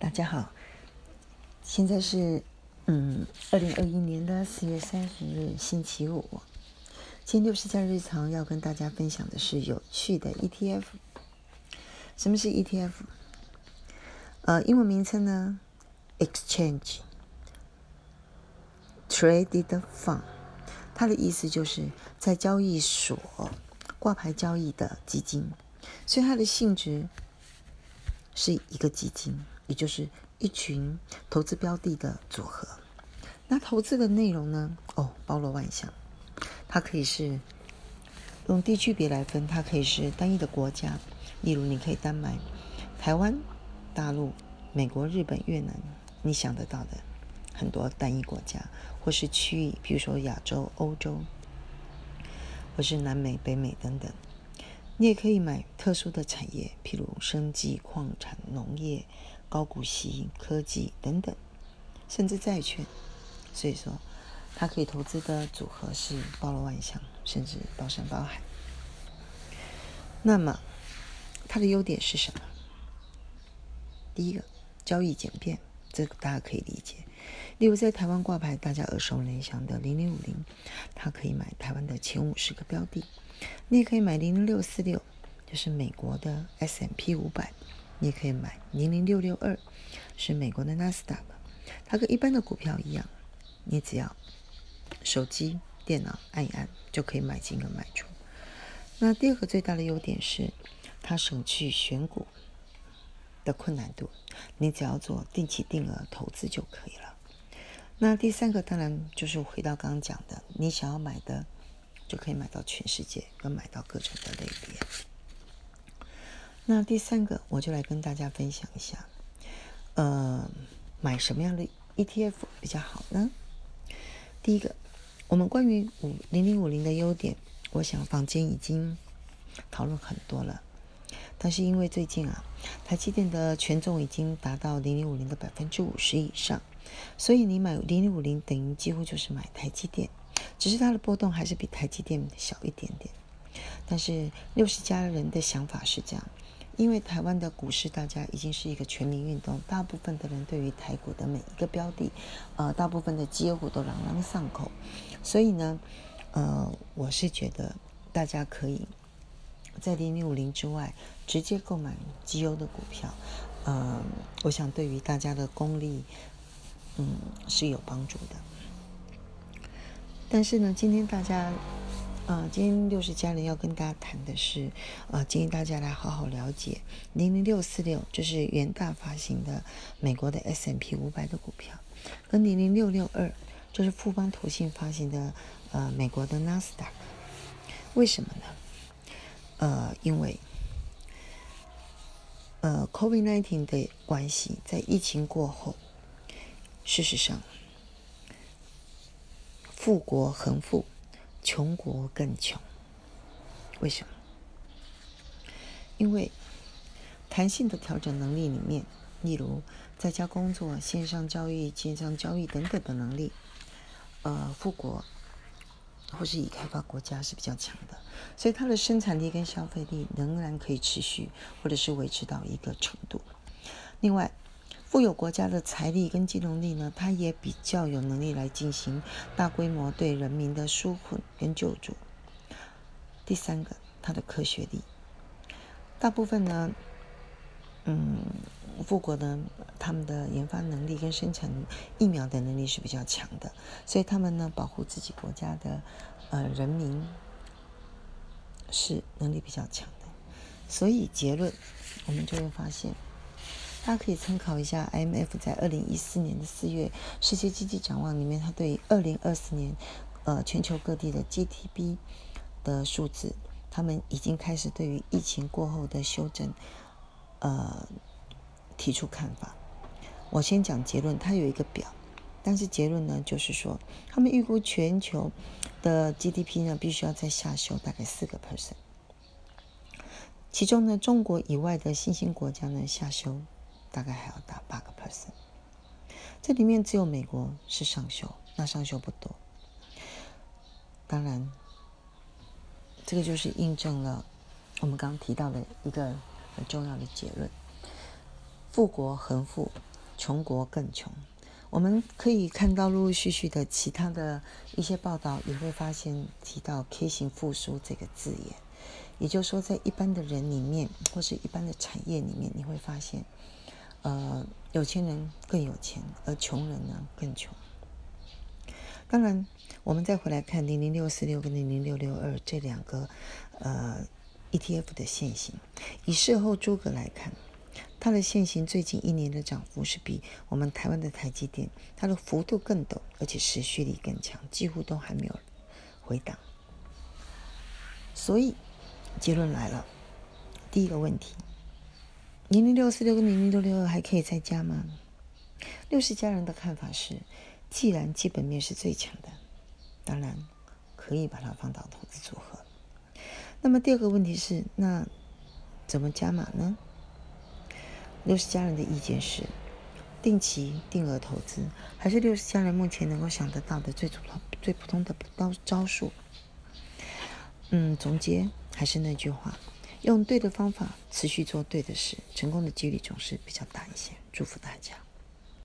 大家好，现在是嗯，二零二一年的四月三十日，星期五。今天六十加日常要跟大家分享的是有趣的 ETF。什么是 ETF？呃，英文名称呢，Exchange Traded Fund，它的意思就是在交易所挂牌交易的基金，所以它的性质。是一个基金，也就是一群投资标的的组合。那投资的内容呢？哦，包罗万象。它可以是用地区别来分，它可以是单一的国家，例如你可以单买台湾、大陆、美国、日本、越南，你想得到的很多单一国家，或是区域，比如说亚洲、欧洲，或是南美、北美等等。你也可以买特殊的产业，譬如生技、矿产、农业、高股息、科技等等，甚至债券。所以说，它可以投资的组合是包罗万象，甚至包山包海。那么，它的优点是什么？第一个，交易简便，这个大家可以理解。例如在台湾挂牌，大家耳熟能详的零零五零，它可以买台湾的前五十个标的。你也可以买零零六四六，就是美国的 S M P 五百。你也可以买零零六六二，是美国的纳斯达克。它跟一般的股票一样，你只要手机、电脑按一按，就可以买进跟卖出。那第二个最大的优点是，它省去选股的困难度，你只要做定期定额投资就可以了。那第三个当然就是回到刚刚讲的，你想要买的。就可以买到全世界，跟买到各种的类别。那第三个，我就来跟大家分享一下，呃，买什么样的 ETF 比较好呢？第一个，我们关于五零零五零的优点，我想坊间已经讨论很多了。但是因为最近啊，台积电的权重已经达到零零五零的百分之五十以上，所以你买零零五零等于几乎就是买台积电。只是它的波动还是比台积电小一点点，但是六十家人的想法是这样，因为台湾的股市大家已经是一个全民运动，大部分的人对于台股的每一个标的，呃，大部分的绩优股都朗朗上口，所以呢，呃，我是觉得大家可以在零零五零之外直接购买绩优的股票，呃，我想对于大家的功力，嗯，是有帮助的。但是呢，今天大家，呃，今天六十家人要跟大家谈的是，呃，建议大家来好好了解零零六四六，就是元大发行的美国的 S M P 五百的股票，跟零零六六二，就是富邦投信发行的呃美国的纳斯达克。为什么呢？呃，因为呃，Covid nineteen 的关系，在疫情过后，事实上。富国恒富，穷国更穷。为什么？因为弹性的调整能力里面，例如在家工作、线上交易、线上交易等等的能力，呃，富国或是已开发国家是比较强的，所以它的生产力跟消费力仍然可以持续，或者是维持到一个程度。另外，富有国家的财力跟金融力呢，它也比较有能力来进行大规模对人民的纾困跟救助。第三个，它的科学力，大部分呢，嗯，富国呢，他们的研发能力跟生产疫苗的能力是比较强的，所以他们呢，保护自己国家的呃人民是能力比较强的。所以结论，我们就会发现。大家可以参考一下 IMF 在二零一四年的四月世界经济展望里面，它对二零二四年呃全球各地的 GDP 的数字，他们已经开始对于疫情过后的修正呃提出看法。我先讲结论，它有一个表，但是结论呢就是说，他们预估全球的 GDP 呢必须要再下修大概四个 percent，其中呢中国以外的新兴国家呢下修。大概还要打八个 percent，这里面只有美国是上修，那上修不多。当然，这个就是印证了我们刚刚提到的一个很重要的结论：富国恒富，穷国更穷。我们可以看到陆陆续续的其他的一些报道，也会发现提到 K 型复苏这个字眼。也就是说，在一般的人里面，或是一般的产业里面，你会发现，呃，有钱人更有钱，而穷人呢更穷。当然，我们再回来看零零六四六跟零零六六二这两个呃 ETF 的现形，以事后诸葛来看。它的现行最近一年的涨幅是比我们台湾的台积电，它的幅度更陡，而且持续力更强，几乎都还没有回档。所以结论来了，第一个问题：零零六四六跟零零六六二还可以再加吗？六十家人的看法是，既然基本面是最强的，当然可以把它放到投资组合。那么第二个问题是，那怎么加码呢？六十家人的意见是，定期定额投资，还是六十家人目前能够想得到的最普通、最普通的招招数。嗯，总结还是那句话，用对的方法，持续做对的事，成功的几率总是比较大一些。祝福大家。